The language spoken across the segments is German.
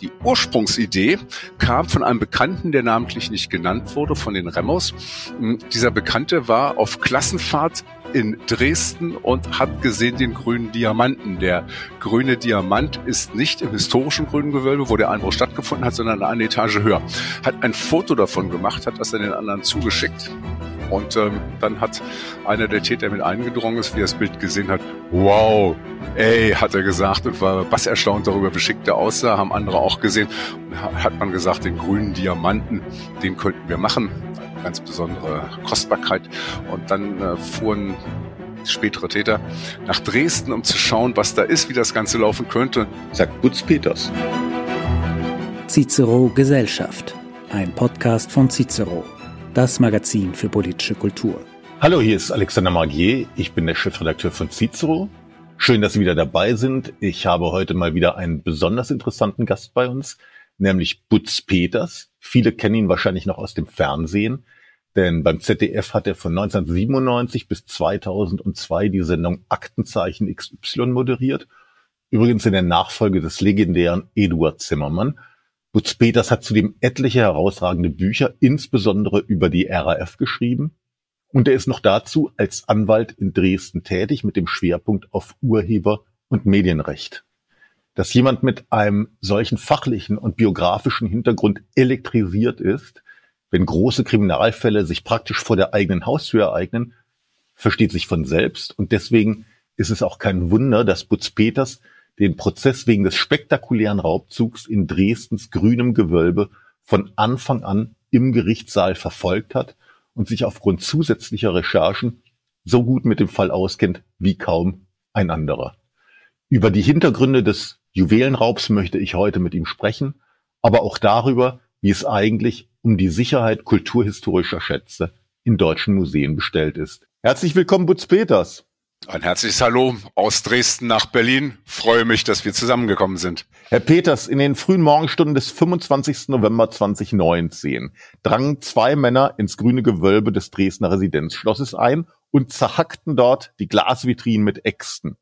Die Ursprungsidee kam von einem Bekannten, der namentlich nicht genannt wurde, von den Remmers. Hm, dieser Bekannte war auf Klassenfahrt in Dresden und hat gesehen den grünen Diamanten. Der grüne Diamant ist nicht im historischen grünen Gewölbe, wo der Einbruch stattgefunden hat, sondern eine Etage höher. Hat ein Foto davon gemacht, hat das dann den anderen zugeschickt. Und ähm, dann hat einer der Täter mit eingedrungen ist, wie er das Bild gesehen hat. Wow, ey, hat er gesagt und war bass erstaunt darüber, wie schick der aussah. Haben andere auch gesehen. Und hat man gesagt, den grünen Diamanten, den könnten wir machen ganz besondere Kostbarkeit. Und dann äh, fuhren spätere Täter nach Dresden, um zu schauen, was da ist, wie das Ganze laufen könnte. Sagt Butz Peters. Cicero Gesellschaft, ein Podcast von Cicero, das Magazin für politische Kultur. Hallo, hier ist Alexander Magier. Ich bin der Chefredakteur von Cicero. Schön, dass Sie wieder dabei sind. Ich habe heute mal wieder einen besonders interessanten Gast bei uns, nämlich Butz Peters. Viele kennen ihn wahrscheinlich noch aus dem Fernsehen, denn beim ZDF hat er von 1997 bis 2002 die Sendung Aktenzeichen XY moderiert. Übrigens in der Nachfolge des legendären Eduard Zimmermann. Butz Peters hat zudem etliche herausragende Bücher, insbesondere über die RAF geschrieben. Und er ist noch dazu als Anwalt in Dresden tätig mit dem Schwerpunkt auf Urheber- und Medienrecht dass jemand mit einem solchen fachlichen und biografischen Hintergrund elektrisiert ist, wenn große Kriminalfälle sich praktisch vor der eigenen Haustür ereignen, versteht sich von selbst. Und deswegen ist es auch kein Wunder, dass Butz Peters den Prozess wegen des spektakulären Raubzugs in Dresdens grünem Gewölbe von Anfang an im Gerichtssaal verfolgt hat und sich aufgrund zusätzlicher Recherchen so gut mit dem Fall auskennt wie kaum ein anderer. Über die Hintergründe des Juwelenraubs möchte ich heute mit ihm sprechen, aber auch darüber, wie es eigentlich um die Sicherheit kulturhistorischer Schätze in deutschen Museen bestellt ist. Herzlich willkommen, Butz Peters. Ein herzliches Hallo aus Dresden nach Berlin. Freue mich, dass wir zusammengekommen sind. Herr Peters, in den frühen Morgenstunden des 25. November 2019 drangen zwei Männer ins grüne Gewölbe des Dresdner Residenzschlosses ein und zerhackten dort die Glasvitrinen mit Äxten.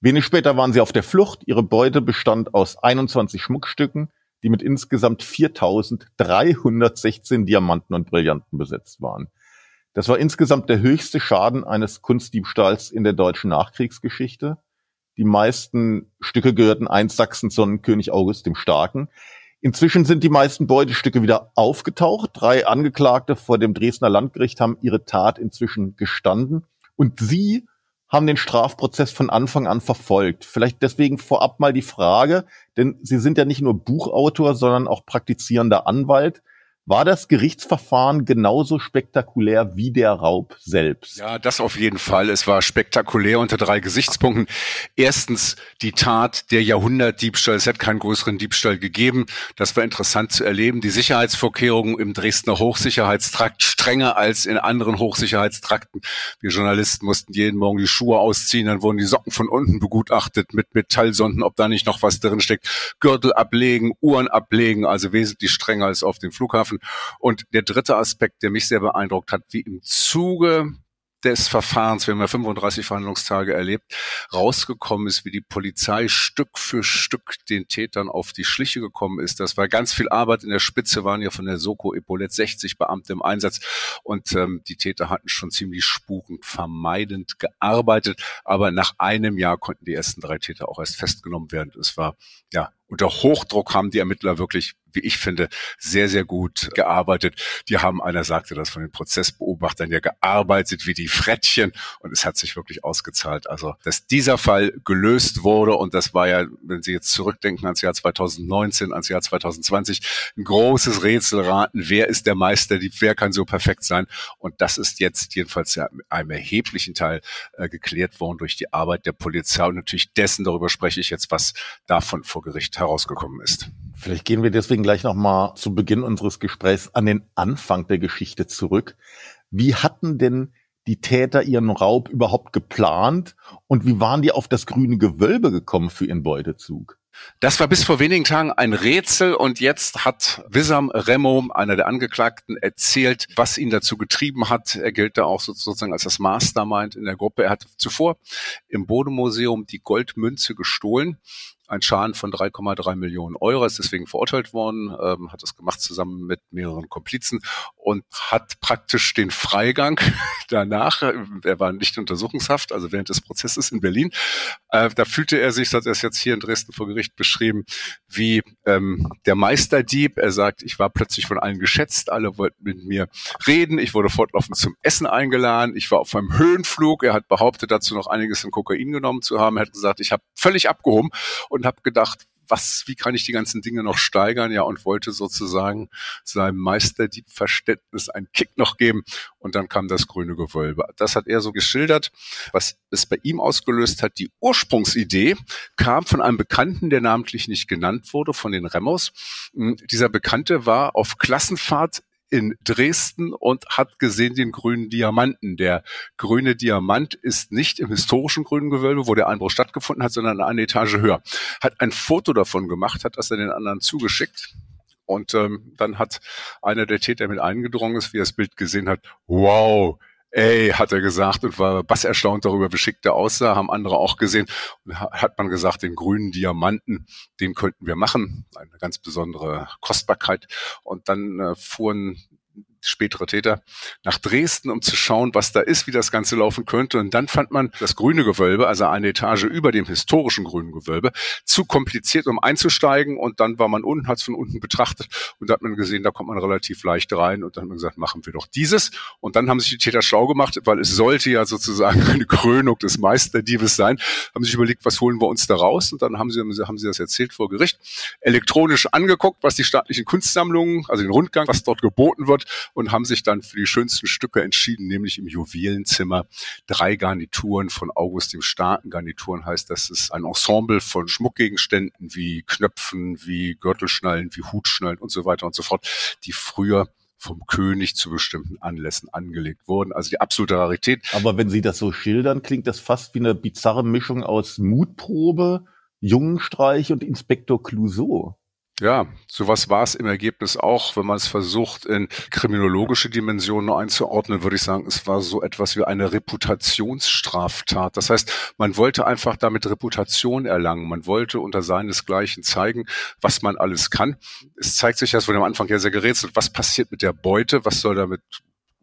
Wenig später waren sie auf der Flucht. Ihre Beute bestand aus 21 Schmuckstücken, die mit insgesamt 4.316 Diamanten und Brillanten besetzt waren. Das war insgesamt der höchste Schaden eines Kunstdiebstahls in der deutschen Nachkriegsgeschichte. Die meisten Stücke gehörten einst Sachsens Sonnenkönig August dem Starken. Inzwischen sind die meisten Beutestücke wieder aufgetaucht. Drei Angeklagte vor dem Dresdner Landgericht haben ihre Tat inzwischen gestanden. Und sie haben den Strafprozess von Anfang an verfolgt. Vielleicht deswegen vorab mal die Frage, denn Sie sind ja nicht nur Buchautor, sondern auch praktizierender Anwalt. War das Gerichtsverfahren genauso spektakulär wie der Raub selbst? Ja, das auf jeden Fall. Es war spektakulär unter drei Gesichtspunkten. Erstens die Tat der Jahrhundertdiebstahl. Es hat keinen größeren Diebstahl gegeben. Das war interessant zu erleben. Die Sicherheitsvorkehrungen im Dresdner Hochsicherheitstrakt strenger als in anderen Hochsicherheitstrakten. Wir Journalisten mussten jeden Morgen die Schuhe ausziehen, dann wurden die Socken von unten begutachtet mit Metallsonden, ob da nicht noch was drin steckt. Gürtel ablegen, Uhren ablegen, also wesentlich strenger als auf dem Flughafen. Und der dritte Aspekt, der mich sehr beeindruckt hat, wie im Zuge des Verfahrens, wir haben ja 35 Verhandlungstage erlebt, rausgekommen ist, wie die Polizei Stück für Stück den Tätern auf die Schliche gekommen ist. Das war ganz viel Arbeit. In der Spitze waren ja von der Soko Epaulet 60 Beamte im Einsatz und ähm, die Täter hatten schon ziemlich spukenvermeidend gearbeitet. Aber nach einem Jahr konnten die ersten drei Täter auch erst festgenommen werden. Es war ja unter Hochdruck haben die Ermittler wirklich, wie ich finde, sehr, sehr gut gearbeitet. Die haben, einer sagte das von den Prozessbeobachtern, ja gearbeitet wie die Frettchen und es hat sich wirklich ausgezahlt. Also, dass dieser Fall gelöst wurde und das war ja, wenn Sie jetzt zurückdenken ans Jahr 2019, ans Jahr 2020, ein großes Rätselraten. Wer ist der Meister? Wer kann so perfekt sein? Und das ist jetzt jedenfalls ja einem erheblichen Teil äh, geklärt worden durch die Arbeit der Polizei und natürlich dessen, darüber spreche ich jetzt, was davon vor Gericht herausgekommen ist. Vielleicht gehen wir deswegen gleich nochmal zu Beginn unseres Gesprächs an den Anfang der Geschichte zurück. Wie hatten denn die Täter ihren Raub überhaupt geplant und wie waren die auf das grüne Gewölbe gekommen für ihren Beutezug? Das war bis vor wenigen Tagen ein Rätsel und jetzt hat Wissam Remo, einer der Angeklagten, erzählt, was ihn dazu getrieben hat. Er gilt da auch sozusagen als das Mastermind in der Gruppe. Er hat zuvor im Bodemuseum die Goldmünze gestohlen ein Schaden von 3,3 Millionen Euro, ist deswegen verurteilt worden, ähm, hat das gemacht zusammen mit mehreren Komplizen und hat praktisch den Freigang danach, er war nicht Untersuchungshaft, also während des Prozesses in Berlin, äh, da fühlte er sich, das hat er jetzt hier in Dresden vor Gericht beschrieben, wie ähm, der Meisterdieb. Er sagt, ich war plötzlich von allen geschätzt, alle wollten mit mir reden, ich wurde fortlaufend zum Essen eingeladen, ich war auf einem Höhenflug, er hat behauptet, dazu noch einiges in Kokain genommen zu haben, er hat gesagt, ich habe völlig abgehoben und habe gedacht, was, wie kann ich die ganzen Dinge noch steigern? Ja, und wollte sozusagen seinem Meisterdiebverständnis einen Kick noch geben. Und dann kam das grüne Gewölbe. Das hat er so geschildert. Was es bei ihm ausgelöst hat, die Ursprungsidee kam von einem Bekannten, der namentlich nicht genannt wurde, von den Remmers. Hm, dieser Bekannte war auf Klassenfahrt in Dresden und hat gesehen den grünen Diamanten. Der grüne Diamant ist nicht im historischen grünen Gewölbe, wo der Einbruch stattgefunden hat, sondern eine Etage höher. Hat ein Foto davon gemacht, hat das dann den anderen zugeschickt. Und ähm, dann hat einer der Täter mit eingedrungen ist, wie er das Bild gesehen hat, wow, ey, hat er gesagt und war bass erstaunt darüber, wie schick der aussah, haben andere auch gesehen. Und hat man gesagt, den grünen Diamanten, den könnten wir machen. Eine ganz besondere Kostbarkeit. Und dann äh, fuhren spätere Täter, nach Dresden, um zu schauen, was da ist, wie das Ganze laufen könnte. Und dann fand man das grüne Gewölbe, also eine Etage über dem historischen grünen Gewölbe, zu kompliziert, um einzusteigen. Und dann war man unten, hat es von unten betrachtet und da hat man gesehen, da kommt man relativ leicht rein. Und dann hat man gesagt, machen wir doch dieses. Und dann haben sich die Täter schlau gemacht, weil es sollte ja sozusagen eine Krönung des Meisterdiebes sein, haben sich überlegt, was holen wir uns da raus? Und dann haben sie, haben sie das erzählt vor Gericht, elektronisch angeguckt, was die staatlichen Kunstsammlungen, also den Rundgang, was dort geboten wird und haben sich dann für die schönsten Stücke entschieden, nämlich im Juwelenzimmer drei Garnituren von August dem Starken. Garnituren heißt, das ist ein Ensemble von Schmuckgegenständen wie Knöpfen, wie Gürtelschnallen, wie Hutschnallen und so weiter und so fort, die früher vom König zu bestimmten Anlässen angelegt wurden. Also die absolute Rarität. Aber wenn Sie das so schildern, klingt das fast wie eine bizarre Mischung aus Mutprobe, Jungenstreich und Inspektor Clouseau. Ja, sowas war es im Ergebnis auch. Wenn man es versucht, in kriminologische Dimensionen einzuordnen, würde ich sagen, es war so etwas wie eine Reputationsstraftat. Das heißt, man wollte einfach damit Reputation erlangen. Man wollte unter seinesgleichen zeigen, was man alles kann. Es zeigt sich, das wurde am Anfang ja sehr gerätselt, was passiert mit der Beute, was soll damit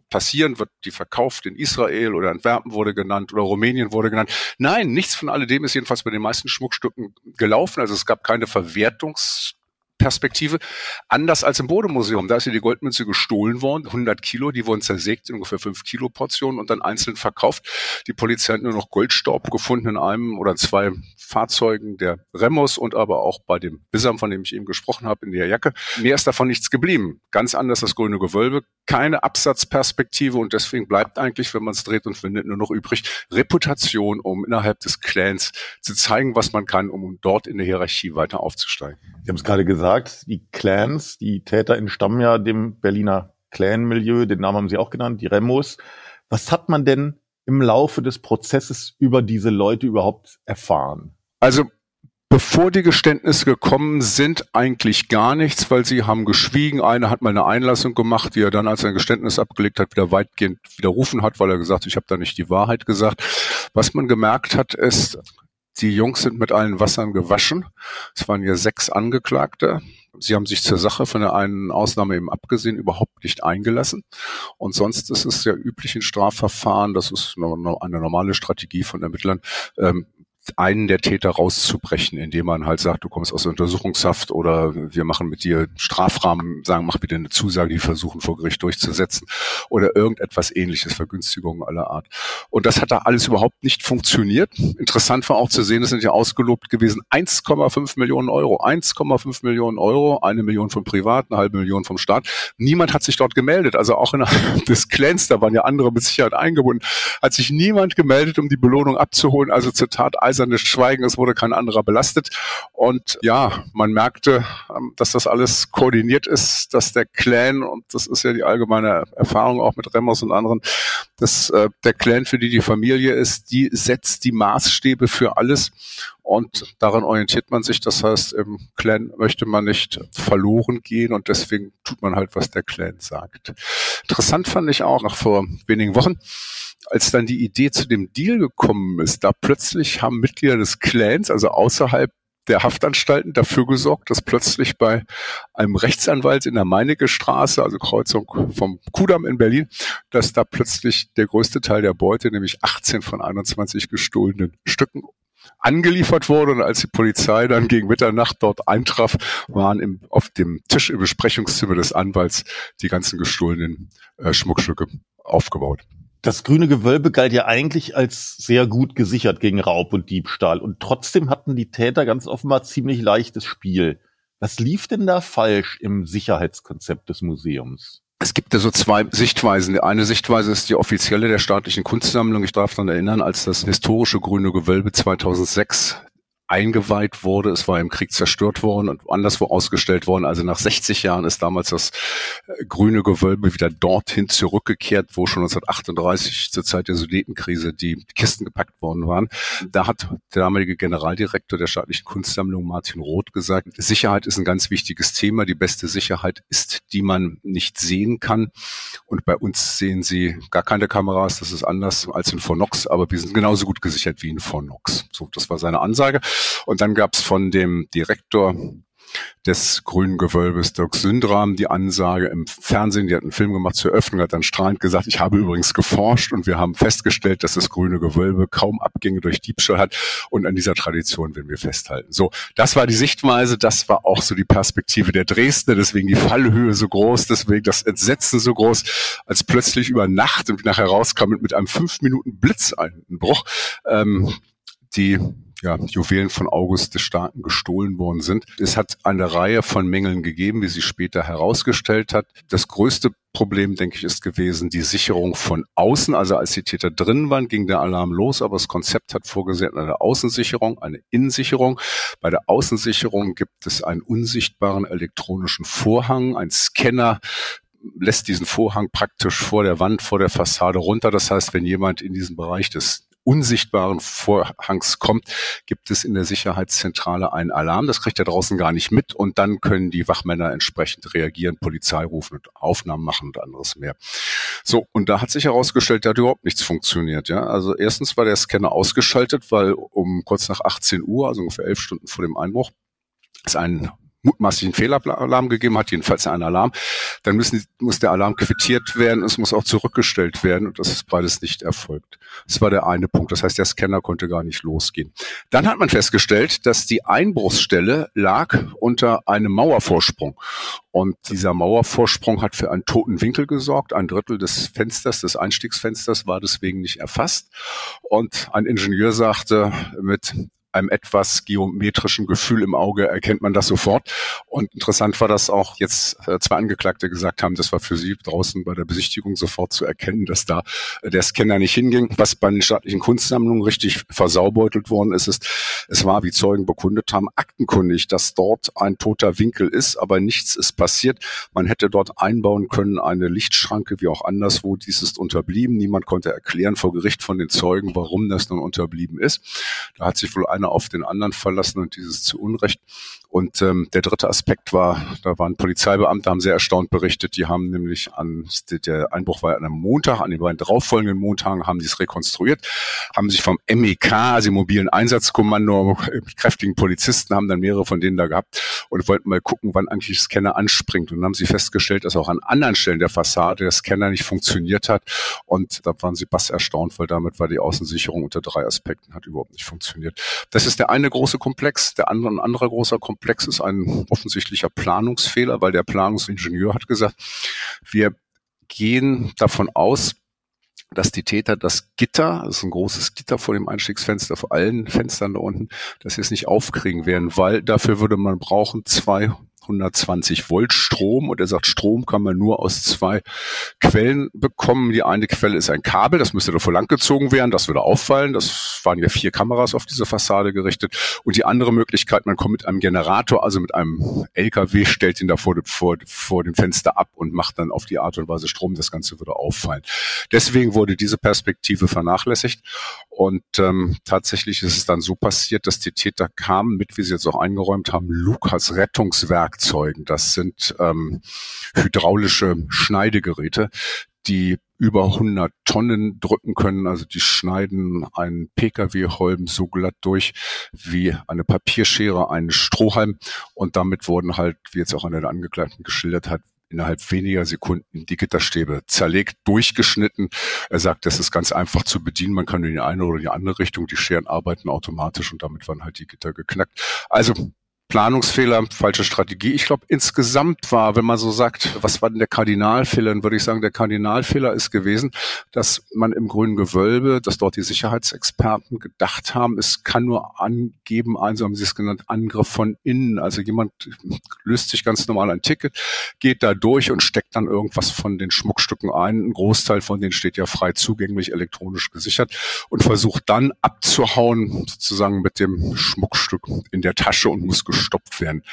passieren, wird die verkauft in Israel oder Antwerpen wurde genannt oder Rumänien wurde genannt. Nein, nichts von alledem ist jedenfalls bei den meisten Schmuckstücken gelaufen. Also es gab keine Verwertungs Perspektive. Anders als im Bodemuseum. Da ist ja die Goldmünze gestohlen worden, 100 Kilo, die wurden zersägt in ungefähr 5 Kilo Portionen und dann einzeln verkauft. Die Polizei hat nur noch Goldstaub gefunden in einem oder zwei Fahrzeugen der Remos und aber auch bei dem Bissam, von dem ich eben gesprochen habe, in der Jacke. Mehr ist davon nichts geblieben. Ganz anders das grüne Gewölbe, keine Absatzperspektive und deswegen bleibt eigentlich, wenn man es dreht und findet, nur noch übrig Reputation, um innerhalb des Clans zu zeigen, was man kann, um dort in der Hierarchie weiter aufzusteigen. Sie haben es gerade gesagt, die Clans, die Täter entstammen ja dem Berliner Clan-Milieu, den Namen haben Sie auch genannt, die Remos. Was hat man denn im Laufe des Prozesses über diese Leute überhaupt erfahren? Also Bevor die Geständnisse gekommen sind, eigentlich gar nichts, weil sie haben geschwiegen. Einer hat mal eine Einlassung gemacht, die er dann, als er ein Geständnis abgelegt hat, wieder weitgehend widerrufen hat, weil er gesagt hat, ich habe da nicht die Wahrheit gesagt. Was man gemerkt hat, ist, die Jungs sind mit allen Wassern gewaschen. Es waren ja sechs Angeklagte. Sie haben sich zur Sache von der einen Ausnahme eben abgesehen überhaupt nicht eingelassen. Und sonst ist es ja üblich in Strafverfahren, das ist eine normale Strategie von Ermittlern, ähm, einen der Täter rauszubrechen, indem man halt sagt, du kommst aus der Untersuchungshaft oder wir machen mit dir Strafrahmen, sagen, mach bitte eine Zusage, die versuchen vor Gericht durchzusetzen oder irgendetwas ähnliches, Vergünstigungen aller Art. Und das hat da alles überhaupt nicht funktioniert. Interessant war auch zu sehen, es sind ja ausgelobt gewesen 1,5 Millionen Euro, 1,5 Millionen Euro, eine Million vom Privat, eine halbe Million vom Staat. Niemand hat sich dort gemeldet, also auch innerhalb des Clans, da waren ja andere mit Sicherheit eingebunden, hat sich niemand gemeldet, um die Belohnung abzuholen. Also zur Tat eisernes Schweigen, es wurde kein anderer belastet. Und ja, man merkte, ähm, dass das alles koordiniert ist, dass der Clan, und das ist ja die allgemeine Erfahrung auch mit Remmers und anderen, dass äh, der Clan, für die die Familie ist, die setzt die Maßstäbe für alles. Und daran orientiert man sich. Das heißt, im Clan möchte man nicht verloren gehen und deswegen tut man halt, was der Clan sagt. Interessant fand ich auch noch vor wenigen Wochen, als dann die Idee zu dem Deal gekommen ist, da plötzlich haben Mitglieder des Clans, also außerhalb der Haftanstalten dafür gesorgt, dass plötzlich bei einem Rechtsanwalt in der Meinecke Straße, also Kreuzung vom Kudamm in Berlin, dass da plötzlich der größte Teil der Beute, nämlich 18 von 21 gestohlenen Stücken, angeliefert wurde. Und als die Polizei dann gegen Mitternacht dort eintraf, waren im, auf dem Tisch im Besprechungszimmer des Anwalts die ganzen gestohlenen äh, Schmuckstücke aufgebaut. Das grüne Gewölbe galt ja eigentlich als sehr gut gesichert gegen Raub und Diebstahl. Und trotzdem hatten die Täter ganz offenbar ziemlich leichtes Spiel. Was lief denn da falsch im Sicherheitskonzept des Museums? Es gibt da so zwei Sichtweisen. Die eine Sichtweise ist die offizielle der staatlichen Kunstsammlung. Ich darf daran erinnern, als das historische Grüne Gewölbe 2006 eingeweiht wurde. Es war im Krieg zerstört worden und anderswo ausgestellt worden. Also nach 60 Jahren ist damals das äh, grüne Gewölbe wieder dorthin zurückgekehrt, wo schon 1938 zur Zeit der Sudetenkrise die Kisten gepackt worden waren. Da hat der damalige Generaldirektor der staatlichen Kunstsammlung Martin Roth gesagt, Sicherheit ist ein ganz wichtiges Thema. Die beste Sicherheit ist, die man nicht sehen kann. Und bei uns sehen Sie gar keine Kameras. Das ist anders als in Fornox, aber wir sind genauso gut gesichert wie in Fornox. So, das war seine Ansage. Und dann gab es von dem Direktor des Grünen Gewölbes, Dirk Sündram, die Ansage im Fernsehen, die hat einen Film gemacht zur Eröffnung, hat dann strahlend gesagt, ich habe übrigens geforscht und wir haben festgestellt, dass das Grüne Gewölbe kaum Abgänge durch Diebstahl hat und an dieser Tradition werden wir festhalten. So, das war die Sichtweise, das war auch so die Perspektive der Dresdner, deswegen die Fallhöhe so groß, deswegen das Entsetzen so groß, als plötzlich über Nacht und nachher rauskam mit einem fünf Minuten Blitzeinbruch, ähm, die ja, Juwelen von August des Starken gestohlen worden sind. Es hat eine Reihe von Mängeln gegeben, wie sie später herausgestellt hat. Das größte Problem, denke ich, ist gewesen die Sicherung von außen. Also als die Täter drin waren, ging der Alarm los, aber das Konzept hat vorgesehen eine Außensicherung, eine Innensicherung. Bei der Außensicherung gibt es einen unsichtbaren elektronischen Vorhang, ein Scanner, lässt diesen Vorhang praktisch vor der Wand, vor der Fassade runter. Das heißt, wenn jemand in diesen Bereich des unsichtbaren Vorhangs kommt, gibt es in der Sicherheitszentrale einen Alarm. Das kriegt er draußen gar nicht mit und dann können die Wachmänner entsprechend reagieren, Polizei rufen und Aufnahmen machen und anderes mehr. So, und da hat sich herausgestellt, da hat überhaupt nichts funktioniert. Ja, Also erstens war der Scanner ausgeschaltet, weil um kurz nach 18 Uhr, also ungefähr elf Stunden vor dem Einbruch, ist ein mutmaßlichen Fehlalarm gegeben hat, jedenfalls einen Alarm, dann müssen, muss der Alarm quittiert werden, es muss auch zurückgestellt werden und das ist beides nicht erfolgt. Das war der eine Punkt. Das heißt, der Scanner konnte gar nicht losgehen. Dann hat man festgestellt, dass die Einbruchsstelle lag unter einem Mauervorsprung. Und dieser Mauervorsprung hat für einen toten Winkel gesorgt. Ein Drittel des Fensters, des Einstiegsfensters war deswegen nicht erfasst. Und ein Ingenieur sagte mit einem etwas geometrischen Gefühl im Auge erkennt man das sofort. Und interessant war, dass auch jetzt äh, zwei Angeklagte gesagt haben, das war für sie draußen bei der Besichtigung sofort zu erkennen, dass da äh, der Scanner nicht hinging. Was bei den staatlichen Kunstsammlungen richtig versaubeutelt worden ist, ist, es war, wie Zeugen bekundet haben, aktenkundig, dass dort ein toter Winkel ist, aber nichts ist passiert. Man hätte dort einbauen können eine Lichtschranke, wie auch anderswo. Dies ist unterblieben. Niemand konnte erklären vor Gericht von den Zeugen, warum das nun unterblieben ist. Da hat sich wohl einer einer auf den anderen verlassen und dieses zu Unrecht. Und ähm, der dritte Aspekt war, da waren Polizeibeamte, haben sehr erstaunt berichtet, die haben nämlich an, der Einbruch war an einem Montag, an den beiden darauffolgenden Montagen haben die es rekonstruiert, haben sich vom MEK, also mobilen Einsatzkommando, mit kräftigen Polizisten, haben dann mehrere von denen da gehabt und wollten mal gucken, wann eigentlich Scanner anspringt. Und haben sie festgestellt, dass auch an anderen Stellen der Fassade der Scanner nicht funktioniert hat. Und da waren sie bass erstaunt, weil damit war die Außensicherung unter drei Aspekten hat überhaupt nicht funktioniert. Das ist der eine große Komplex. Der andere, ein anderer großer Komplex ist ein offensichtlicher Planungsfehler, weil der Planungsingenieur hat gesagt, wir gehen davon aus, dass die Täter das Gitter, das ist ein großes Gitter vor dem Einstiegsfenster, vor allen Fenstern da unten, dass sie es nicht aufkriegen werden, weil dafür würde man brauchen zwei 120 Volt Strom und er sagt, Strom kann man nur aus zwei Quellen bekommen. Die eine Quelle ist ein Kabel, das müsste davor langgezogen werden, das würde auffallen. Das waren ja vier Kameras auf diese Fassade gerichtet. Und die andere Möglichkeit, man kommt mit einem Generator, also mit einem LKW, stellt ihn da vor, vor, vor dem Fenster ab und macht dann auf die Art und Weise Strom. Das Ganze würde auffallen. Deswegen wurde diese Perspektive vernachlässigt. Und ähm, tatsächlich ist es dann so passiert, dass die Täter kamen mit, wie sie jetzt auch eingeräumt haben, Lukas Rettungswerk Werkzeugen. Das sind ähm, hydraulische Schneidegeräte, die über 100 Tonnen drücken können. Also die schneiden einen Pkw-Holm so glatt durch wie eine Papierschere, einen Strohhalm. Und damit wurden halt, wie jetzt auch einer der Angeklagten geschildert hat, innerhalb weniger Sekunden die Gitterstäbe zerlegt, durchgeschnitten. Er sagt, das ist ganz einfach zu bedienen. Man kann in die eine oder die andere Richtung, die Scheren arbeiten automatisch und damit waren halt die Gitter geknackt. Also Planungsfehler, falsche Strategie. Ich glaube, insgesamt war, wenn man so sagt, was war denn der Kardinalfehler, dann würde ich sagen, der Kardinalfehler ist gewesen, dass man im grünen Gewölbe, dass dort die Sicherheitsexperten gedacht haben, es kann nur angeben, also haben sie es genannt, Angriff von innen. Also jemand löst sich ganz normal ein Ticket, geht da durch und steckt dann irgendwas von den Schmuckstücken ein. Ein Großteil von denen steht ja frei zugänglich, elektronisch gesichert und versucht dann abzuhauen, sozusagen mit dem Schmuckstück in der Tasche und muss gestoppt werden.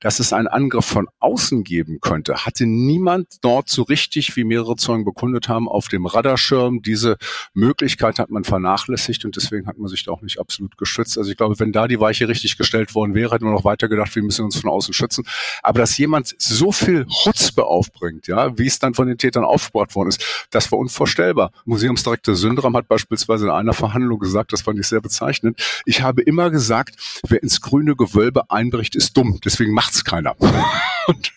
Dass es einen Angriff von außen geben könnte, hatte niemand dort so richtig, wie mehrere Zeugen bekundet haben, auf dem Radarschirm. Diese Möglichkeit hat man vernachlässigt und deswegen hat man sich da auch nicht absolut geschützt. Also ich glaube, wenn da die Weiche richtig gestellt worden wäre, hätte man noch weiter gedacht, wir müssen uns von außen schützen. Aber dass jemand so viel Chutzpe aufbringt, ja, wie es dann von den Tätern aufgebaut worden ist, das war unvorstellbar. Museumsdirektor Syndram hat beispielsweise in einer Verhandlung gesagt, das fand ich sehr bezeichnend, ich habe immer gesagt, wer ins grüne Gewölbe ein einbricht, ist dumm. Deswegen macht's keiner. Und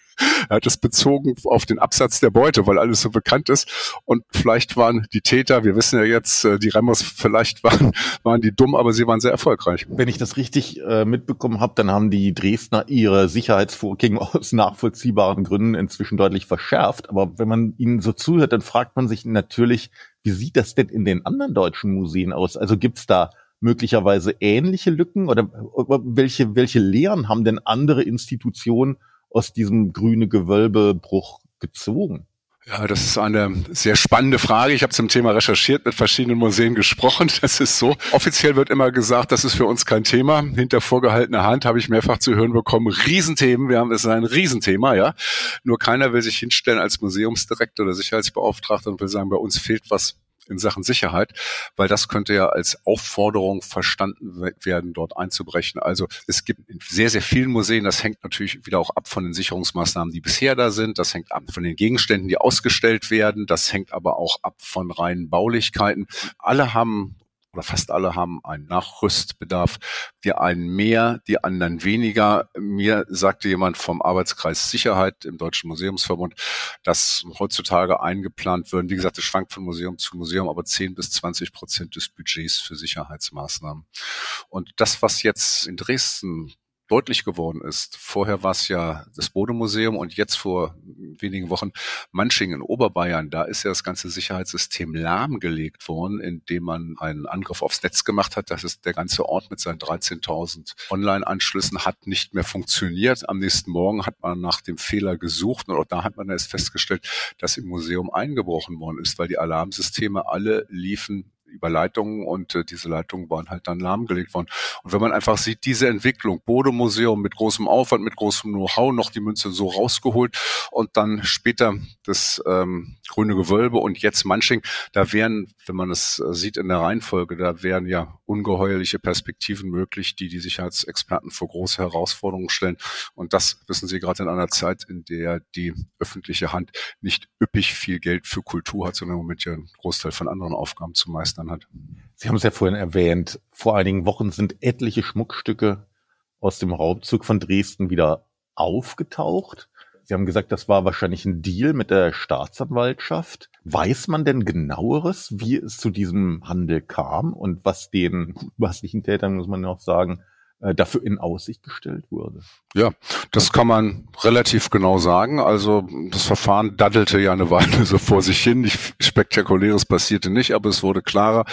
er hat es bezogen auf den Absatz der Beute, weil alles so bekannt ist. Und vielleicht waren die Täter, wir wissen ja jetzt, äh, die Remmers, vielleicht waren, waren die dumm, aber sie waren sehr erfolgreich. Wenn ich das richtig äh, mitbekommen habe, dann haben die Dresdner ihre Sicherheitsvorkehrungen aus nachvollziehbaren Gründen inzwischen deutlich verschärft. Aber wenn man ihnen so zuhört, dann fragt man sich natürlich, wie sieht das denn in den anderen deutschen Museen aus? Also gibt's da möglicherweise ähnliche Lücken oder welche, welche Lehren haben denn andere Institutionen aus diesem grüne Gewölbebruch gezogen? Ja, das ist eine sehr spannende Frage. Ich habe zum Thema recherchiert, mit verschiedenen Museen gesprochen. Das ist so. Offiziell wird immer gesagt, das ist für uns kein Thema. Hinter vorgehaltener Hand habe ich mehrfach zu hören bekommen, Riesenthemen. Wir haben, es ist ein Riesenthema, ja. Nur keiner will sich hinstellen als Museumsdirektor oder Sicherheitsbeauftragter und will sagen, bei uns fehlt was in Sachen Sicherheit, weil das könnte ja als Aufforderung verstanden werden, dort einzubrechen. Also es gibt in sehr, sehr vielen Museen, das hängt natürlich wieder auch ab von den Sicherungsmaßnahmen, die bisher da sind, das hängt ab von den Gegenständen, die ausgestellt werden, das hängt aber auch ab von reinen Baulichkeiten. Alle haben oder fast alle haben einen Nachrüstbedarf. Die einen mehr, die anderen weniger. Mir sagte jemand vom Arbeitskreis Sicherheit im Deutschen Museumsverbund, dass heutzutage eingeplant würden, wie gesagt, es schwankt von Museum zu Museum, aber 10 bis 20 Prozent des Budgets für Sicherheitsmaßnahmen. Und das, was jetzt in Dresden deutlich geworden ist. Vorher war es ja das Bodemuseum und jetzt vor wenigen Wochen Manching in Oberbayern. Da ist ja das ganze Sicherheitssystem lahmgelegt worden, indem man einen Angriff aufs Netz gemacht hat. Das ist der ganze Ort mit seinen 13.000 Online-Anschlüssen hat nicht mehr funktioniert. Am nächsten Morgen hat man nach dem Fehler gesucht und auch da hat man erst festgestellt, dass im Museum eingebrochen worden ist, weil die Alarmsysteme alle liefen über Leitungen und äh, diese Leitungen waren halt dann lahmgelegt worden. Und wenn man einfach sieht, diese Entwicklung, Bodemuseum mit großem Aufwand, mit großem Know-how, noch die Münze so rausgeholt und dann später das ähm, grüne Gewölbe und jetzt Manching, da wären, wenn man es äh, sieht in der Reihenfolge, da wären ja ungeheuerliche Perspektiven möglich, die die Sicherheitsexperten vor große Herausforderungen stellen. Und das wissen Sie gerade in einer Zeit, in der die öffentliche Hand nicht üppig viel Geld für Kultur hat, sondern im Moment ja einen Großteil von anderen Aufgaben zu meistern dann hat. Sie haben es ja vorhin erwähnt, vor einigen Wochen sind etliche Schmuckstücke aus dem Raubzug von Dresden wieder aufgetaucht. Sie haben gesagt, das war wahrscheinlich ein Deal mit der Staatsanwaltschaft. Weiß man denn genaueres, wie es zu diesem Handel kam und was den mutmaßlichen Tätern, muss man auch sagen, dafür in Aussicht gestellt wurde. Ja, das kann man relativ genau sagen. Also das Verfahren daddelte ja eine Weile so vor sich hin. Nicht spektakuläres passierte nicht, aber es wurde klarer,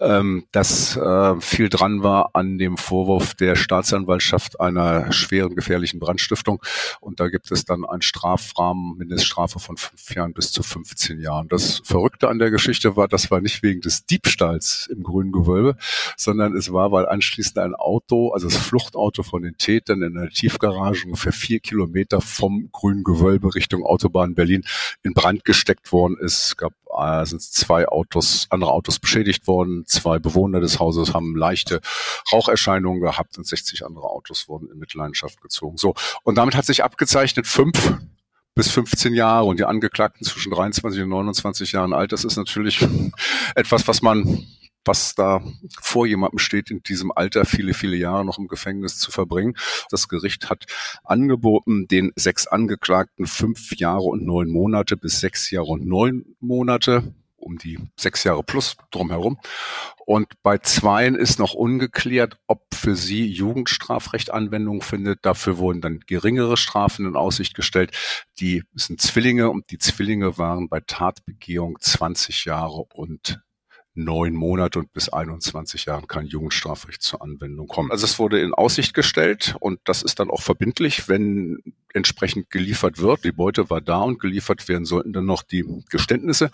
ähm, dass äh, viel dran war an dem Vorwurf der Staatsanwaltschaft einer schweren gefährlichen Brandstiftung. Und da gibt es dann einen Strafrahmen, Mindeststrafe von fünf Jahren bis zu 15 Jahren. Das Verrückte an der Geschichte war, das war nicht wegen des Diebstahls im grünen Gewölbe, sondern es war, weil anschließend ein Auto also das Fluchtauto von den Tätern in einer Tiefgarage ungefähr vier Kilometer vom grünen Gewölbe Richtung Autobahn Berlin in Brand gesteckt worden ist. Es gab äh, sind zwei Autos, andere Autos beschädigt worden. Zwei Bewohner des Hauses haben leichte Raucherscheinungen gehabt und 60 andere Autos wurden in Mitleidenschaft gezogen. So. Und damit hat sich abgezeichnet, fünf bis 15 Jahre und die Angeklagten zwischen 23 und 29 Jahren alt. Das ist natürlich etwas, was man was da vor jemandem steht, in diesem Alter viele, viele Jahre noch im Gefängnis zu verbringen. Das Gericht hat angeboten, den sechs Angeklagten fünf Jahre und neun Monate bis sechs Jahre und neun Monate um die sechs Jahre plus drumherum. Und bei zweien ist noch ungeklärt, ob für sie Jugendstrafrecht Anwendung findet. Dafür wurden dann geringere Strafen in Aussicht gestellt. Die sind Zwillinge und die Zwillinge waren bei Tatbegehung 20 Jahre und neun Monate und bis 21 Jahren kann Jugendstrafrecht zur Anwendung kommen. Also es wurde in Aussicht gestellt und das ist dann auch verbindlich, wenn entsprechend geliefert wird. Die Beute war da und geliefert werden sollten dann noch die Geständnisse.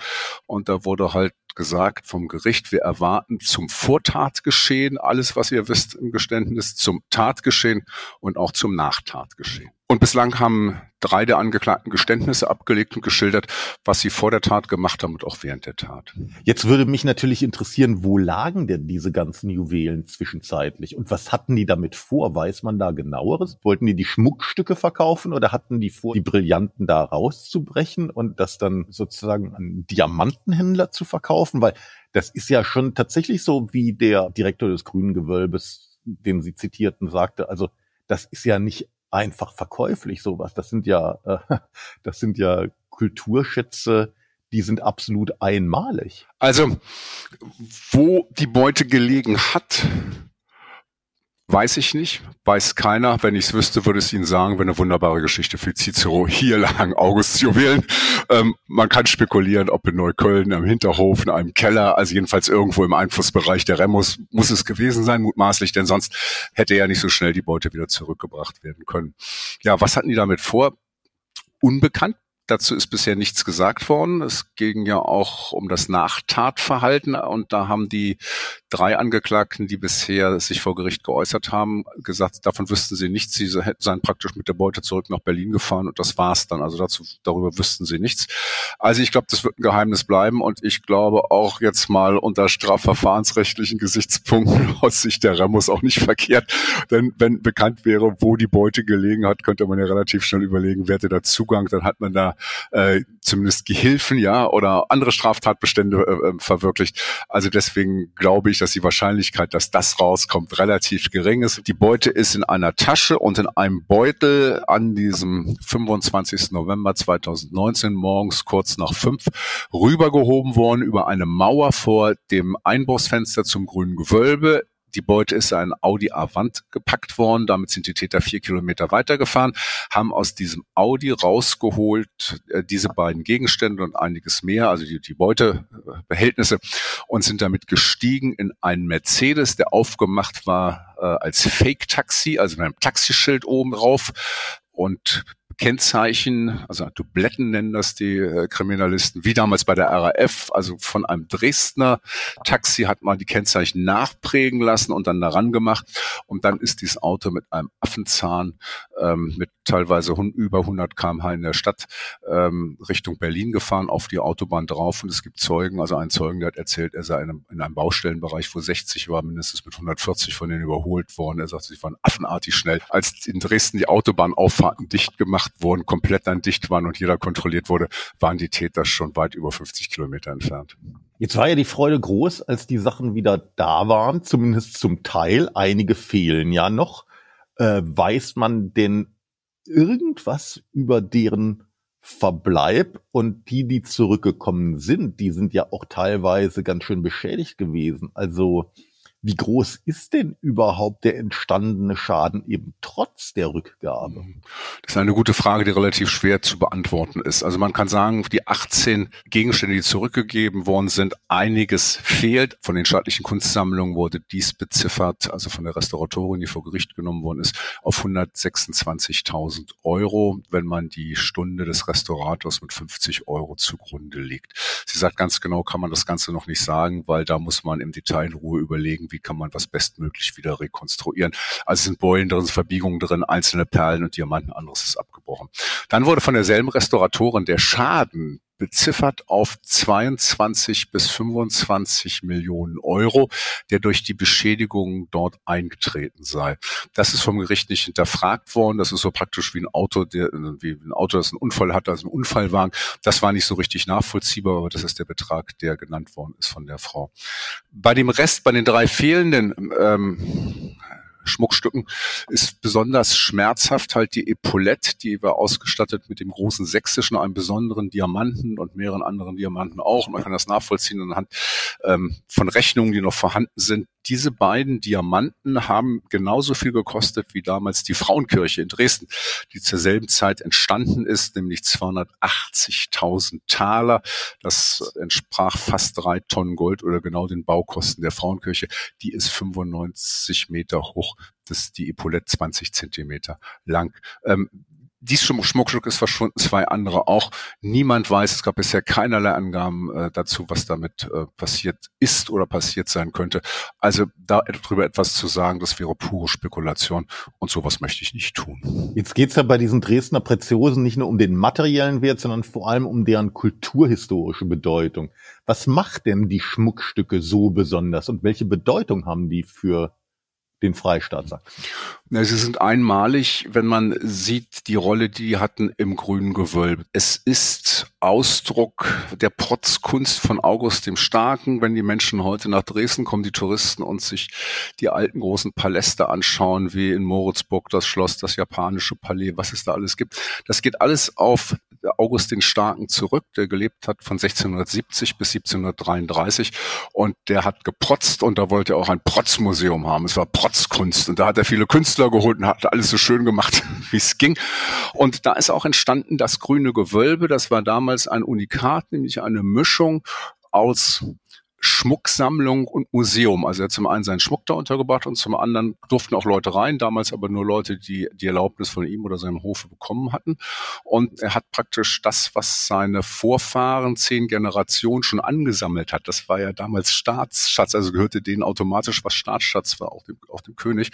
Und da wurde halt gesagt vom Gericht, wir erwarten zum Vortatgeschehen alles, was ihr wisst im Geständnis, zum Tatgeschehen und auch zum Nachtatgeschehen. Und bislang haben drei der Angeklagten Geständnisse abgelegt und geschildert, was sie vor der Tat gemacht haben und auch während der Tat. Jetzt würde mich natürlich interessieren, wo lagen denn diese ganzen Juwelen zwischenzeitlich und was hatten die damit vor? Weiß man da genaueres? Wollten die die Schmuckstücke verkaufen oder hatten die vor, die Brillanten da rauszubrechen und das dann sozusagen an Diamantenhändler zu verkaufen? Weil das ist ja schon tatsächlich so, wie der Direktor des Grünen Gewölbes, den Sie zitierten, sagte. Also das ist ja nicht einfach verkäuflich sowas. Das sind ja, äh, das sind ja Kulturschätze, die sind absolut einmalig. Also, wo die Beute gelegen hat, Weiß ich nicht, weiß keiner. Wenn ich es wüsste, würde es Ihnen sagen, wäre eine wunderbare Geschichte für Cicero. Hier lagen August-Juwelen. Ähm, man kann spekulieren, ob in Neukölln, am Hinterhof, in einem Keller, also jedenfalls irgendwo im Einflussbereich der Remus muss es gewesen sein, mutmaßlich, denn sonst hätte ja nicht so schnell die Beute wieder zurückgebracht werden können. Ja, was hatten die damit vor? Unbekannt Dazu ist bisher nichts gesagt worden. Es ging ja auch um das Nachtatverhalten und da haben die drei Angeklagten, die bisher sich vor Gericht geäußert haben, gesagt, davon wüssten sie nichts. Sie seien praktisch mit der Beute zurück nach Berlin gefahren und das war's dann. Also dazu, darüber wüssten sie nichts. Also ich glaube, das wird ein Geheimnis bleiben und ich glaube auch jetzt mal unter strafverfahrensrechtlichen Gesichtspunkten aus Sicht der Remus auch nicht verkehrt. Denn wenn bekannt wäre, wo die Beute gelegen hat, könnte man ja relativ schnell überlegen, wer hätte da Zugang, dann hat man da äh, zumindest Gehilfen, ja, oder andere Straftatbestände äh, äh, verwirklicht. Also deswegen glaube ich, dass die Wahrscheinlichkeit, dass das rauskommt, relativ gering ist. Die Beute ist in einer Tasche und in einem Beutel an diesem 25. November 2019 morgens kurz nach fünf rübergehoben worden über eine Mauer vor dem Einbruchsfenster zum grünen Gewölbe die Beute ist ein Audi Avant gepackt worden. Damit sind die Täter vier Kilometer weitergefahren, haben aus diesem Audi rausgeholt äh, diese beiden Gegenstände und einiges mehr, also die, die Beutebehältnisse, und sind damit gestiegen in einen Mercedes, der aufgemacht war äh, als Fake-Taxi, also mit einem Taxischild oben drauf und Kennzeichen, also Dubletten nennen das die äh, Kriminalisten, wie damals bei der RAF, also von einem Dresdner Taxi hat man die Kennzeichen nachprägen lassen und dann daran gemacht und dann ist dieses Auto mit einem Affenzahn ähm, mit teilweise über 100 kmh in der Stadt ähm, Richtung Berlin gefahren, auf die Autobahn drauf und es gibt Zeugen, also ein Zeugen, der hat erzählt, er sei in einem, in einem Baustellenbereich, wo 60 war, mindestens mit 140 von denen überholt worden. Er sagt, sie waren affenartig schnell. Als in Dresden die Autobahnauffahrten dicht gemacht gemacht wurden, komplett dann dicht waren und jeder kontrolliert wurde, waren die Täter schon weit über 50 Kilometer entfernt. Jetzt war ja die Freude groß, als die Sachen wieder da waren, zumindest zum Teil. Einige fehlen ja noch. Äh, weiß man denn irgendwas über deren Verbleib und die, die zurückgekommen sind, die sind ja auch teilweise ganz schön beschädigt gewesen. Also wie groß ist denn überhaupt der entstandene Schaden eben trotz der Rückgabe? Das ist eine gute Frage, die relativ schwer zu beantworten ist. Also man kann sagen, die 18 Gegenstände, die zurückgegeben worden sind, einiges fehlt. Von den staatlichen Kunstsammlungen wurde dies beziffert, also von der Restauratorin, die vor Gericht genommen worden ist, auf 126.000 Euro, wenn man die Stunde des Restaurators mit 50 Euro zugrunde legt. Sie sagt ganz genau, kann man das Ganze noch nicht sagen, weil da muss man im Detail in Ruhe überlegen, wie kann man was bestmöglich wieder rekonstruieren. Also sind Beulen drin, Verbiegungen drin, einzelne Perlen und Diamanten, anderes ist abgebrochen. Dann wurde von derselben Restauratorin der Schaden beziffert auf 22 bis 25 Millionen Euro, der durch die Beschädigung dort eingetreten sei. Das ist vom Gericht nicht hinterfragt worden. Das ist so praktisch wie ein Auto, der, wie ein Auto, das einen Unfall hat, also ein Unfallwagen. Das war nicht so richtig nachvollziehbar, aber das ist der Betrag, der genannt worden ist von der Frau. Bei dem Rest, bei den drei fehlenden ähm, Schmuckstücken ist besonders schmerzhaft halt die Epaulette, die war ausgestattet mit dem großen sächsischen, einem besonderen Diamanten und mehreren anderen Diamanten auch. Man kann das nachvollziehen anhand ähm, von Rechnungen, die noch vorhanden sind. Diese beiden Diamanten haben genauso viel gekostet wie damals die Frauenkirche in Dresden, die zur selben Zeit entstanden ist, nämlich 280.000 Taler. Das entsprach fast drei Tonnen Gold oder genau den Baukosten der Frauenkirche. Die ist 95 Meter hoch, das ist die Epaulette 20 Zentimeter lang. Ähm, dies Schmuckstück ist verschwunden, zwei andere auch. Niemand weiß, es gab bisher keinerlei Angaben äh, dazu, was damit äh, passiert ist oder passiert sein könnte. Also darüber etwas zu sagen, das wäre pure Spekulation und sowas möchte ich nicht tun. Jetzt geht's ja bei diesen Dresdner Preziosen nicht nur um den materiellen Wert, sondern vor allem um deren kulturhistorische Bedeutung. Was macht denn die Schmuckstücke so besonders und welche Bedeutung haben die für den Freistaat Sachsen? Na, sie sind einmalig, wenn man sieht, die Rolle, die die hatten im grünen Gewölbe. Es ist Ausdruck der Protzkunst von August dem Starken. Wenn die Menschen heute nach Dresden kommen, die Touristen, und sich die alten großen Paläste anschauen, wie in Moritzburg das Schloss, das japanische Palais, was es da alles gibt. Das geht alles auf August den Starken zurück, der gelebt hat von 1670 bis 1733 und der hat geprotzt und da wollte er auch ein Protzmuseum haben. Es war Protzkunst und da hat er viele Künstler geholt und hat alles so schön gemacht, wie es ging. Und da ist auch entstanden das grüne Gewölbe. Das war damals ein Unikat, nämlich eine Mischung aus Schmucksammlung und Museum. Also er hat zum einen seinen Schmuck da untergebracht und zum anderen durften auch Leute rein, damals aber nur Leute, die die Erlaubnis von ihm oder seinem Hofe bekommen hatten. Und er hat praktisch das, was seine Vorfahren zehn Generationen schon angesammelt hat. Das war ja damals Staatsschatz, also gehörte denen automatisch, was Staatsschatz war, auch dem, auch dem König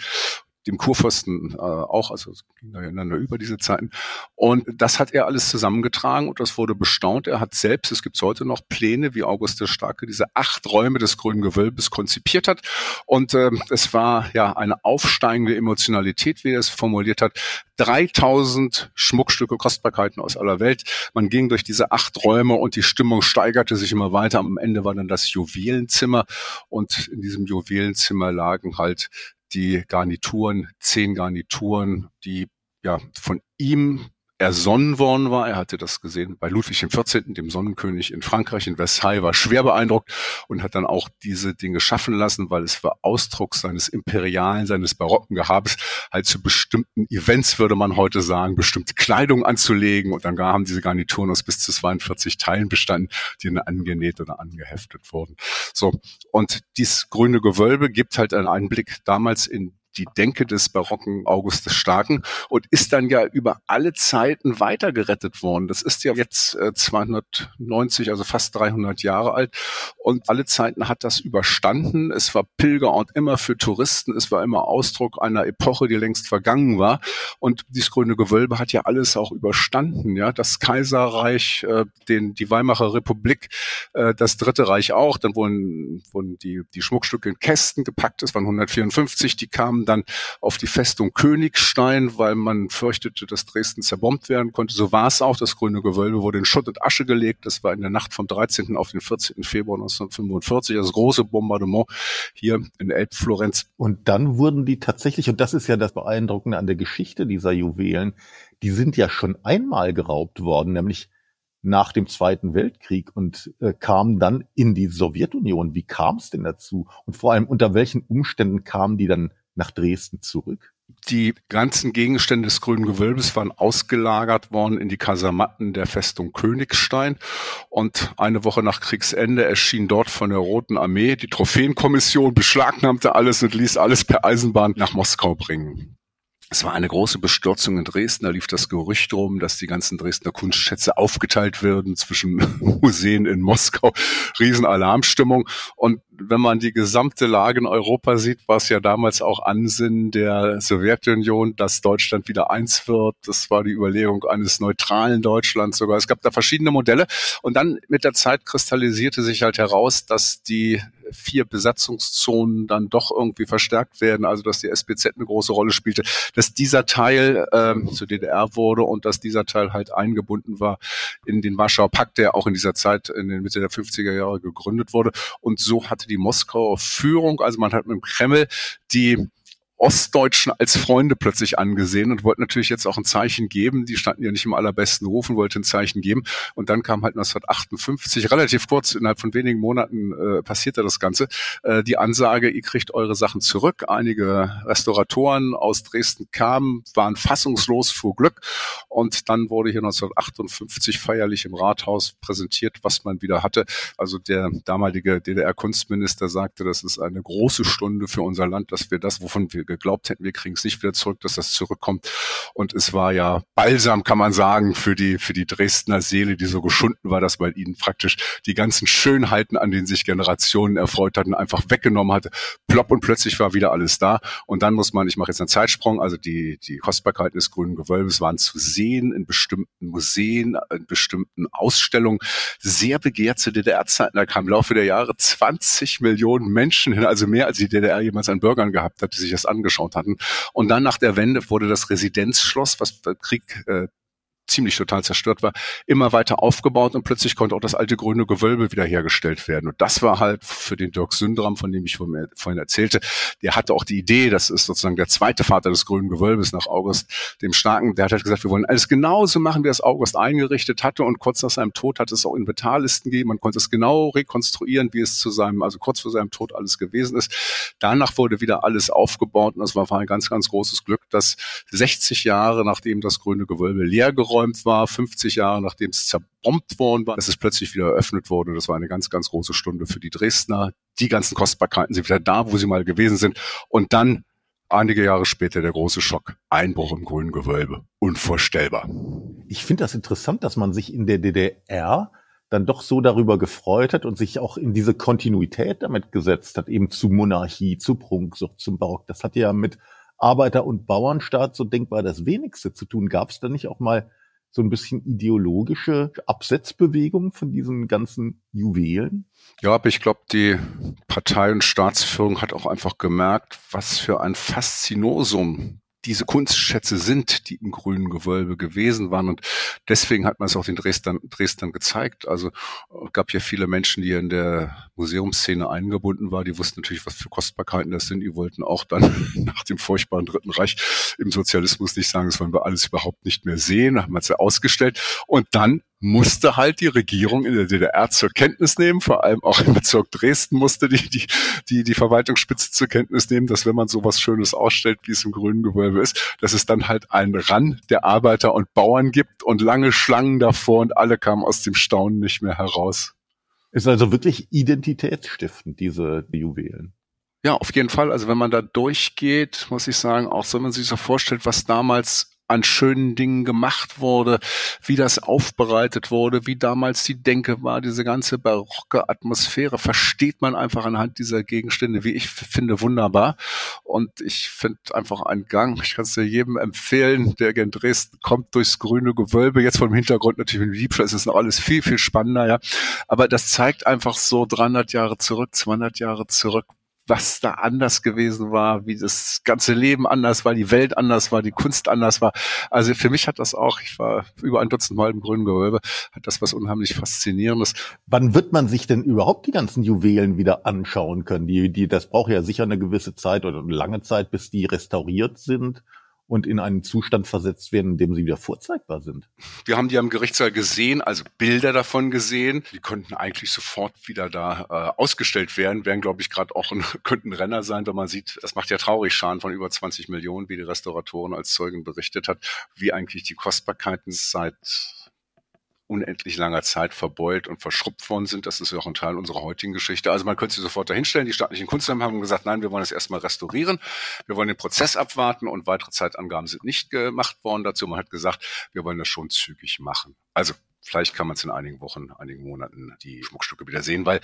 dem Kurfürsten äh, auch, also es ging da über diese Zeiten. Und das hat er alles zusammengetragen und das wurde bestaunt. Er hat selbst, es gibt heute noch Pläne, wie August der Starke diese acht Räume des Grünen Gewölbes konzipiert hat. Und äh, es war ja eine aufsteigende Emotionalität, wie er es formuliert hat. 3000 Schmuckstücke, Kostbarkeiten aus aller Welt. Man ging durch diese acht Räume und die Stimmung steigerte sich immer weiter. Am Ende war dann das Juwelenzimmer und in diesem Juwelenzimmer lagen halt die Garnituren, zehn Garnituren, die ja von ihm ersonnen worden war. Er hatte das gesehen bei Ludwig XIV., dem Sonnenkönig in Frankreich, in Versailles, war schwer beeindruckt und hat dann auch diese Dinge schaffen lassen, weil es war Ausdruck seines imperialen, seines barocken Gehabes, halt zu bestimmten Events, würde man heute sagen, bestimmte Kleidung anzulegen. Und dann haben diese Garnituren aus bis zu 42 Teilen bestanden, die dann angenäht oder angeheftet wurden. So. Und dies grüne Gewölbe gibt halt einen Einblick damals in die Denke des barocken August des Starken und ist dann ja über alle Zeiten weitergerettet worden. Das ist ja jetzt äh, 290, also fast 300 Jahre alt und alle Zeiten hat das überstanden. Es war Pilgerort immer für Touristen, es war immer Ausdruck einer Epoche, die längst vergangen war und dieses grüne Gewölbe hat ja alles auch überstanden. Ja, das Kaiserreich, äh, den die Weimarer Republik, äh, das Dritte Reich auch. Dann wurden, wurden die die Schmuckstücke in Kästen gepackt. Das waren 154, die kamen dann auf die Festung Königstein, weil man fürchtete, dass Dresden zerbombt werden konnte. So war es auch. Das grüne Gewölbe wurde in Schutt und Asche gelegt. Das war in der Nacht vom 13. auf den 14. Februar 1945, das große Bombardement hier in Elbflorenz. Und dann wurden die tatsächlich, und das ist ja das Beeindruckende an der Geschichte dieser Juwelen, die sind ja schon einmal geraubt worden, nämlich nach dem Zweiten Weltkrieg und äh, kamen dann in die Sowjetunion. Wie kam es denn dazu? Und vor allem unter welchen Umständen kamen die dann nach Dresden zurück? Die ganzen Gegenstände des Grünen Gewölbes waren ausgelagert worden in die Kasematten der Festung Königstein. Und eine Woche nach Kriegsende erschien dort von der Roten Armee die Trophäenkommission, beschlagnahmte alles und ließ alles per Eisenbahn nach Moskau bringen. Es war eine große Bestürzung in Dresden. Da lief das Gerücht rum, dass die ganzen Dresdner Kunstschätze aufgeteilt würden zwischen Museen in Moskau. Riesenalarmstimmung. Und wenn man die gesamte Lage in Europa sieht, war es ja damals auch Ansinnen der Sowjetunion, dass Deutschland wieder eins wird. Das war die Überlegung eines neutralen Deutschlands sogar. Es gab da verschiedene Modelle. Und dann mit der Zeit kristallisierte sich halt heraus, dass die vier Besatzungszonen dann doch irgendwie verstärkt werden, also dass die SBZ eine große Rolle spielte, dass dieser Teil ähm, zur DDR wurde und dass dieser Teil halt eingebunden war in den Warschauer Pakt, der auch in dieser Zeit in den Mitte der 50er Jahre gegründet wurde. Und so hatte die Moskauer Führung, also man hat mit dem Kreml die Ostdeutschen als Freunde plötzlich angesehen und wollten natürlich jetzt auch ein Zeichen geben. Die standen ja nicht im allerbesten Ruf und wollten ein Zeichen geben. Und dann kam halt 1958, relativ kurz, innerhalb von wenigen Monaten äh, passierte das Ganze, äh, die Ansage, ihr kriegt eure Sachen zurück. Einige Restauratoren aus Dresden kamen, waren fassungslos vor Glück. Und dann wurde hier 1958 feierlich im Rathaus präsentiert, was man wieder hatte. Also der damalige DDR-Kunstminister sagte, das ist eine große Stunde für unser Land, dass wir das, wovon wir geglaubt hätten, wir kriegen es nicht wieder zurück, dass das zurückkommt. Und es war ja balsam, kann man sagen, für die, für die Dresdner Seele, die so geschunden war, dass man ihnen praktisch die ganzen Schönheiten, an denen sich Generationen erfreut hatten, einfach weggenommen hatte. Plopp und plötzlich war wieder alles da. Und dann muss man, ich mache jetzt einen Zeitsprung, also die, die Kostbarkeiten des grünen Gewölbes waren zu sehen in bestimmten Museen, in bestimmten Ausstellungen. Sehr begehrt zu DDR-Zeiten. Da kamen im Laufe der Jahre 20 Millionen Menschen hin, also mehr als die DDR jemals an Bürgern gehabt hat, die sich das angeschaut hatten. Und dann nach der Wende wurde das Residenzschloss, was Krieg äh, ziemlich total zerstört war, immer weiter aufgebaut und plötzlich konnte auch das alte grüne Gewölbe wiederhergestellt werden. Und das war halt für den Dirk Sündram, von dem ich vorhin erzählte, der hatte auch die Idee, das ist sozusagen der zweite Vater des grünen Gewölbes nach August dem Starken, der hat halt gesagt, wir wollen alles genauso machen, wie es August eingerichtet hatte und kurz nach seinem Tod hat es auch Inventarlisten gegeben, man konnte es genau rekonstruieren, wie es zu seinem, also kurz vor seinem Tod alles gewesen ist. Danach wurde wieder alles aufgebaut und das war ein ganz, ganz großes Glück, dass 60 Jahre nachdem das grüne Gewölbe leer geräumt abgeräumt war, 50 Jahre nachdem es zerbombt worden war, es plötzlich wieder eröffnet wurde. Das war eine ganz, ganz große Stunde für die Dresdner. Die ganzen Kostbarkeiten sind wieder da, wo sie mal gewesen sind. Und dann einige Jahre später der große Schock. Einbruch im grünen Gewölbe. Unvorstellbar. Ich finde das interessant, dass man sich in der DDR dann doch so darüber gefreut hat und sich auch in diese Kontinuität damit gesetzt hat, eben zu Monarchie, zu Prunksucht, zum Barock. Das hat ja mit Arbeiter- und Bauernstaat so denkbar das wenigste zu tun. Gab es da nicht auch mal so ein bisschen ideologische Absetzbewegung von diesen ganzen Juwelen? Ja, aber ich glaube, die Partei- und Staatsführung hat auch einfach gemerkt, was für ein Faszinosum diese Kunstschätze sind, die im grünen Gewölbe gewesen waren. Und deswegen hat man es auch den Dresdern, Dresdern gezeigt. Also es gab ja viele Menschen, die in der Museumsszene eingebunden waren. Die wussten natürlich, was für Kostbarkeiten das sind. Die wollten auch dann nach dem furchtbaren Dritten Reich im Sozialismus nicht sagen, das wollen wir alles überhaupt nicht mehr sehen. Haben wir es ja ausgestellt. Und dann musste halt die Regierung in der DDR zur Kenntnis nehmen, vor allem auch im Bezirk Dresden musste die, die, die, die Verwaltungsspitze zur Kenntnis nehmen, dass wenn man sowas Schönes ausstellt, wie es im grünen Gewölbe ist, dass es dann halt einen Rand der Arbeiter und Bauern gibt und lange Schlangen davor und alle kamen aus dem Staunen nicht mehr heraus. Ist also wirklich identitätsstiftend, diese Juwelen. Ja, auf jeden Fall. Also wenn man da durchgeht, muss ich sagen, auch wenn man sich so vorstellt, was damals an schönen Dingen gemacht wurde, wie das aufbereitet wurde, wie damals die Denke war, diese ganze barocke Atmosphäre, versteht man einfach anhand dieser Gegenstände, wie ich finde, wunderbar. Und ich finde einfach einen Gang, ich kann es dir jedem empfehlen, der in Dresden kommt, durchs grüne Gewölbe, jetzt vom Hintergrund natürlich mit Liebscher, ist es noch alles viel, viel spannender, ja. Aber das zeigt einfach so 300 Jahre zurück, 200 Jahre zurück, was da anders gewesen war, wie das ganze Leben anders war, die Welt anders war, die Kunst anders war. Also für mich hat das auch, ich war über ein Dutzend Mal im Grünen Gewölbe, hat das was unheimlich Faszinierendes. Wann wird man sich denn überhaupt die ganzen Juwelen wieder anschauen können? Die, die, das braucht ja sicher eine gewisse Zeit oder eine lange Zeit, bis die restauriert sind und in einen Zustand versetzt werden, in dem sie wieder vorzeigbar sind. Wir haben die am Gerichtssaal gesehen, also Bilder davon gesehen. Die könnten eigentlich sofort wieder da äh, ausgestellt werden, wären, glaube ich, gerade auch ein, könnten Renner sein, wenn man sieht, das macht ja traurig Schaden von über 20 Millionen, wie die Restauratoren als Zeugen berichtet hat, wie eigentlich die Kostbarkeiten seit unendlich langer Zeit verbeult und verschrubbt worden sind. Das ist ja auch ein Teil unserer heutigen Geschichte. Also man könnte sie sofort dahinstellen. Die staatlichen Kunsthämmer haben gesagt, nein, wir wollen es erstmal restaurieren. Wir wollen den Prozess abwarten und weitere Zeitangaben sind nicht gemacht worden dazu. Man hat gesagt, wir wollen das schon zügig machen. Also vielleicht kann man es in einigen Wochen, einigen Monaten die Schmuckstücke wieder sehen, weil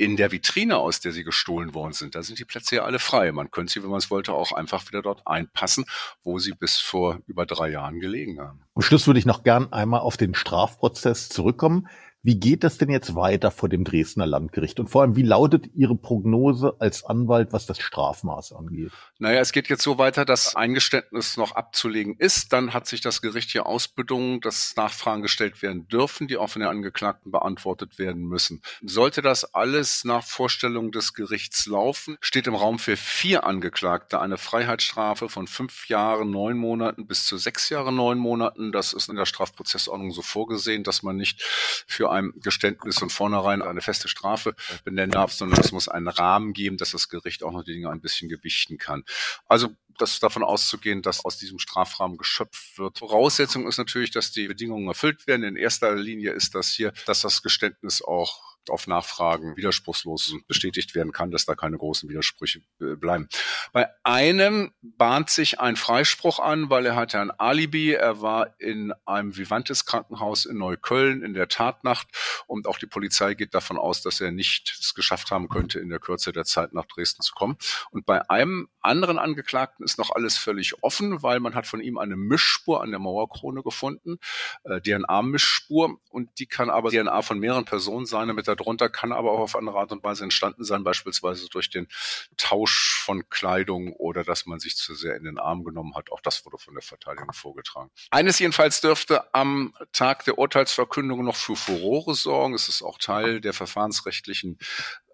in der Vitrine, aus der sie gestohlen worden sind, da sind die Plätze ja alle frei. Man könnte sie, wenn man es wollte, auch einfach wieder dort einpassen, wo sie bis vor über drei Jahren gelegen haben. Am Schluss würde ich noch gern einmal auf den Strafprozess zurückkommen. Wie geht das denn jetzt weiter vor dem Dresdner Landgericht? Und vor allem, wie lautet Ihre Prognose als Anwalt, was das Strafmaß angeht? Naja, es geht jetzt so weiter, dass Eingeständnis noch abzulegen ist. Dann hat sich das Gericht hier ausbedungen, dass Nachfragen gestellt werden dürfen, die auch von den Angeklagten beantwortet werden müssen. Sollte das alles nach Vorstellung des Gerichts laufen, steht im Raum für vier Angeklagte eine Freiheitsstrafe von fünf Jahren, neun Monaten bis zu sechs Jahren, neun Monaten. Das ist in der Strafprozessordnung so vorgesehen, dass man nicht für einem Geständnis von vornherein eine feste Strafe benennen darf, sondern es muss einen Rahmen geben, dass das Gericht auch noch die Dinge ein bisschen gewichten kann. Also das ist davon auszugehen, dass aus diesem Strafrahmen geschöpft wird. Voraussetzung ist natürlich, dass die Bedingungen erfüllt werden. In erster Linie ist das hier, dass das Geständnis auch auf Nachfragen widerspruchslos bestätigt werden kann, dass da keine großen Widersprüche äh, bleiben. Bei einem bahnt sich ein Freispruch an, weil er hatte ein Alibi. Er war in einem Vivantes Krankenhaus in Neukölln in der Tatnacht und auch die Polizei geht davon aus, dass er nicht es geschafft haben könnte, in der Kürze der Zeit nach Dresden zu kommen. Und bei einem anderen Angeklagten ist noch alles völlig offen, weil man hat von ihm eine Mischspur an der Mauerkrone gefunden, äh, DNA-Mischspur und die kann aber DNA von mehreren Personen sein, damit darunter kann aber auch auf andere Art und Weise entstanden sein, beispielsweise durch den Tausch von Kleidung oder dass man sich zu sehr in den Arm genommen hat. Auch das wurde von der Verteidigung vorgetragen. Eines jedenfalls dürfte am Tag der Urteilsverkündung noch für Furore sorgen. Es ist auch Teil der verfahrensrechtlichen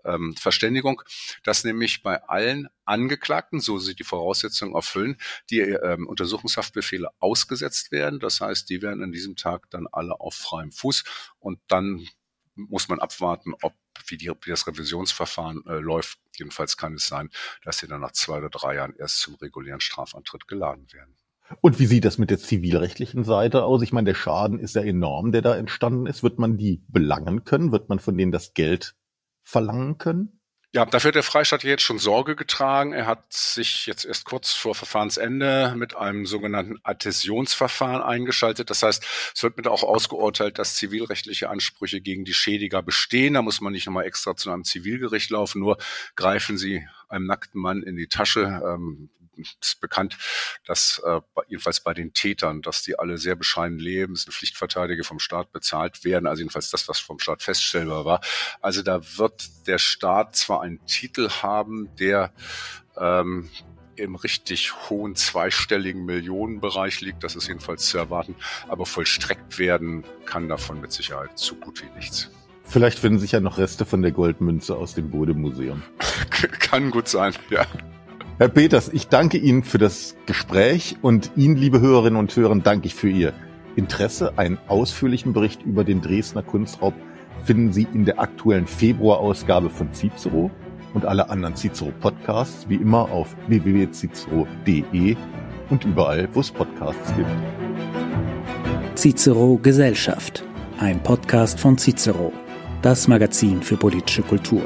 ähm, Verständigung, dass nämlich bei allen Angeklagten, so sie die Voraussetzungen erfüllen, die ähm, Untersuchungshaftbefehle ausgesetzt werden. Das heißt, die werden an diesem Tag dann alle auf freiem Fuß und dann muss man abwarten, ob wie, die, wie das Revisionsverfahren äh, läuft. Jedenfalls kann es sein, dass sie dann nach zwei oder drei Jahren erst zum regulären Strafantritt geladen werden. Und wie sieht das mit der zivilrechtlichen Seite aus? Ich meine, der Schaden ist ja enorm, der da entstanden ist. Wird man die belangen können? Wird man von denen das Geld verlangen können? Ja, dafür hat der Freistaat jetzt schon Sorge getragen. Er hat sich jetzt erst kurz vor Verfahrensende mit einem sogenannten Adhäsionsverfahren eingeschaltet. Das heißt, es wird mit auch ausgeurteilt, dass zivilrechtliche Ansprüche gegen die Schädiger bestehen. Da muss man nicht nochmal extra zu einem Zivilgericht laufen, nur greifen sie einem nackten Mann in die Tasche, ähm, ist bekannt, dass äh, jedenfalls bei den Tätern, dass die alle sehr bescheiden leben, es sind Pflichtverteidiger vom Staat bezahlt werden, also jedenfalls das, was vom Staat feststellbar war. Also da wird der Staat zwar einen Titel haben, der ähm, im richtig hohen zweistelligen Millionenbereich liegt, das ist jedenfalls zu erwarten, aber vollstreckt werden kann davon mit Sicherheit so gut wie nichts. Vielleicht finden sich ja noch Reste von der Goldmünze aus dem Bodemuseum. kann gut sein, ja. Herr Peters, ich danke Ihnen für das Gespräch und Ihnen, liebe Hörerinnen und Hörer, danke ich für Ihr Interesse. Einen ausführlichen Bericht über den Dresdner Kunstraub finden Sie in der aktuellen Februarausgabe von Cicero und alle anderen Cicero Podcasts wie immer auf www.cicero.de und überall, wo es Podcasts gibt. Cicero Gesellschaft, ein Podcast von Cicero, das Magazin für politische Kultur.